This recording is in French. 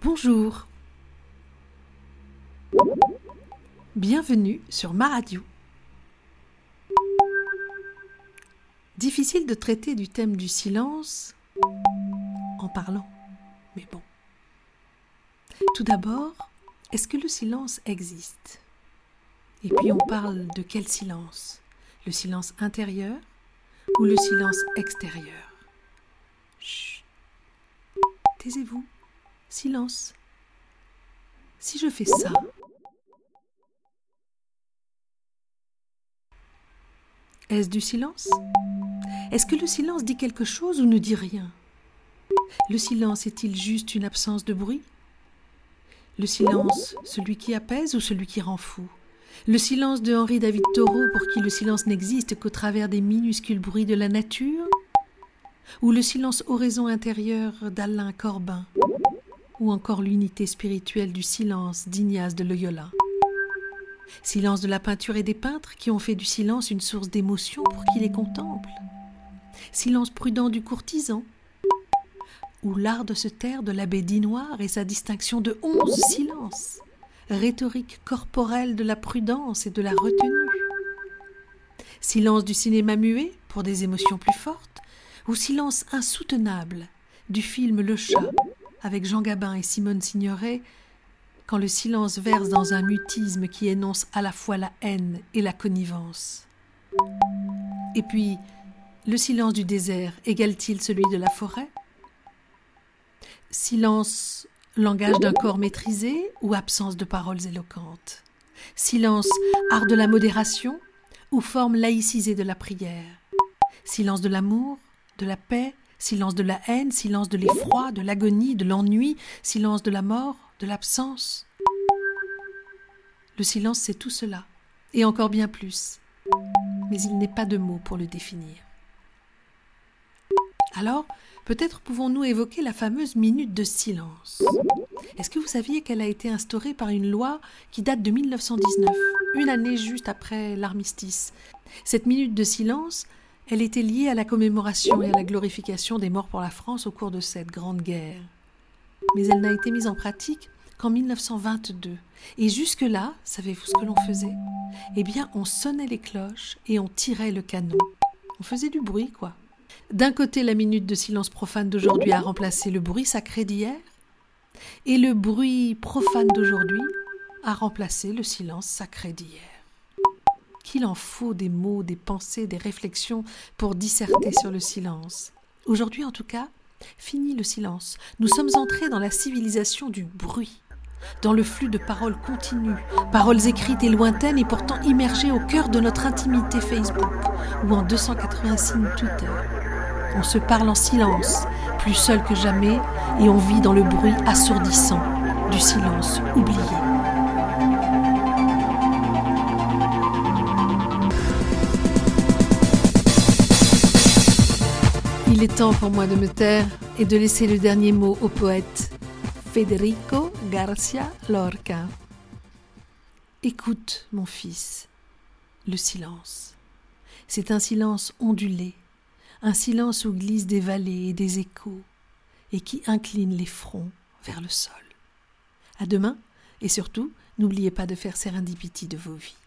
Bonjour. Bienvenue sur ma radio. Difficile de traiter du thème du silence en parlant, mais bon. Tout d'abord, est-ce que le silence existe? Et puis on parle de quel silence? Le silence intérieur ou le silence extérieur? Chut. Taisez-vous. Silence. Si je fais ça, est-ce du silence? Est-ce que le silence dit quelque chose ou ne dit rien? Le silence est-il juste une absence de bruit? Le silence, celui qui apaise ou celui qui rend fou? Le silence de Henri David Thoreau pour qui le silence n'existe qu'au travers des minuscules bruits de la nature? Ou le silence oraison intérieur d'Alain Corbin? Ou encore l'unité spirituelle du silence d'Ignace de Loyola Silence de la peinture et des peintres qui ont fait du silence une source d'émotion pour qui les contemple Silence prudent du courtisan ou l'art de se taire de l'abbé Dinoir et sa distinction de onze silences, rhétorique corporelle de la prudence et de la retenue. Silence du cinéma muet pour des émotions plus fortes, ou silence insoutenable du film Le Chat avec Jean Gabin et Simone Signoret, quand le silence verse dans un mutisme qui énonce à la fois la haine et la connivence. Et puis, le silence du désert égale-t-il celui de la forêt? Silence, langage d'un corps maîtrisé ou absence de paroles éloquentes? Silence, art de la modération ou forme laïcisée de la prière? Silence de l'amour, de la paix, silence de la haine, silence de l'effroi, de l'agonie, de l'ennui, silence de la mort, de l'absence Le silence, c'est tout cela, et encore bien plus, mais il n'est pas de mots pour le définir. Alors, Peut-être pouvons-nous évoquer la fameuse minute de silence. Est-ce que vous saviez qu'elle a été instaurée par une loi qui date de 1919, une année juste après l'armistice? Cette minute de silence, elle était liée à la commémoration et à la glorification des morts pour la France au cours de cette grande guerre. Mais elle n'a été mise en pratique qu'en 1922. Et jusque-là, savez-vous ce que l'on faisait? Eh bien, on sonnait les cloches et on tirait le canon. On faisait du bruit, quoi. D'un côté, la minute de silence profane d'aujourd'hui a remplacé le bruit sacré d'hier, et le bruit profane d'aujourd'hui a remplacé le silence sacré d'hier. Qu'il en faut des mots, des pensées, des réflexions pour disserter sur le silence. Aujourd'hui, en tout cas, fini le silence. Nous sommes entrés dans la civilisation du bruit, dans le flux de paroles continues, paroles écrites et lointaines et pourtant immergées au cœur de notre intimité Facebook ou en 280 signes Twitter. On se parle en silence, plus seul que jamais, et on vit dans le bruit assourdissant du silence oublié. Il est temps pour moi de me taire et de laisser le dernier mot au poète Federico Garcia Lorca. Écoute, mon fils, le silence. C'est un silence ondulé, un silence où glissent des vallées et des échos, et qui incline les fronts vers le sol. À demain, et surtout, n'oubliez pas de faire Serendipity de vos vies.